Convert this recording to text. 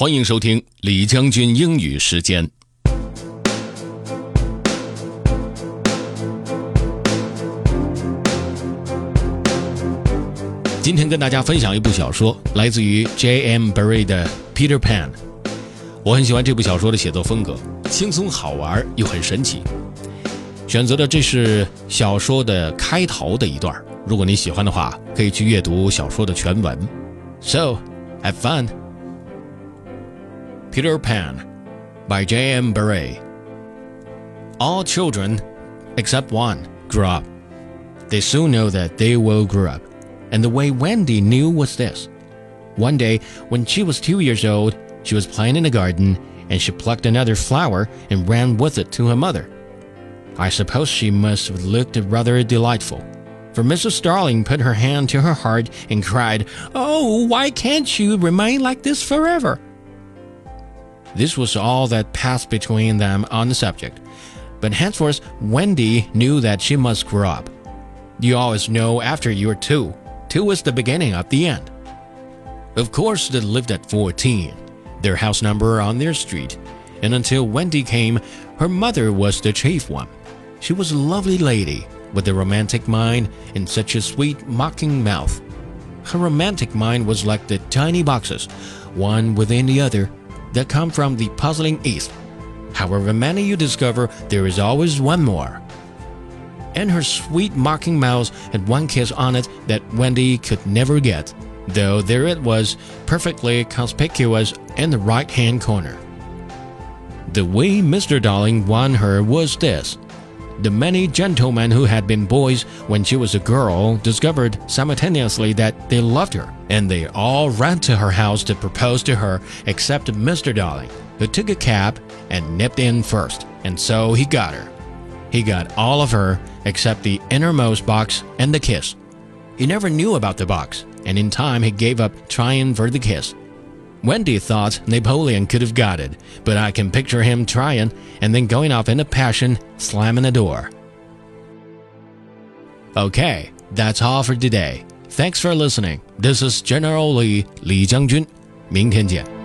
欢迎收听李将军英语时间。今天跟大家分享一部小说，来自于 J.M. Barrie 的《Peter Pan》。我很喜欢这部小说的写作风格，轻松好玩又很神奇。选择的这是小说的开头的一段，如果你喜欢的话，可以去阅读小说的全文。So, have fun. Peter Pan by J.M. Barrie. All children, except one, grow up. They soon know that they will grow up. And the way Wendy knew was this. One day, when she was two years old, she was playing in the garden and she plucked another flower and ran with it to her mother. I suppose she must have looked rather delightful, for Mrs. Darling put her hand to her heart and cried, Oh, why can't you remain like this forever? This was all that passed between them on the subject. But henceforth, Wendy knew that she must grow up. You always know after you're two. Two is the beginning of the end. Of course, they lived at 14, their house number on their street, and until Wendy came, her mother was the chief one. She was a lovely lady with a romantic mind and such a sweet, mocking mouth. Her romantic mind was like the tiny boxes, one within the other, that come from the puzzling East. However many you discover, there is always one more. And her sweet mocking mouth had one kiss on it that Wendy could never get, though there it was, perfectly conspicuous in the right hand corner. The way Mr. Darling won her was this. The many gentlemen who had been boys when she was a girl discovered simultaneously that they loved her, and they all ran to her house to propose to her except Mr. Darling, who took a cab and nipped in first, and so he got her. He got all of her except the innermost box and the kiss. He never knew about the box, and in time he gave up trying for the kiss. Wendy thought Napoleon could have got it, but I can picture him trying and then going off in a passion, slamming the door. Okay, that's all for today. Thanks for listening. This is General Lee, Li Jiangjun. 明天见。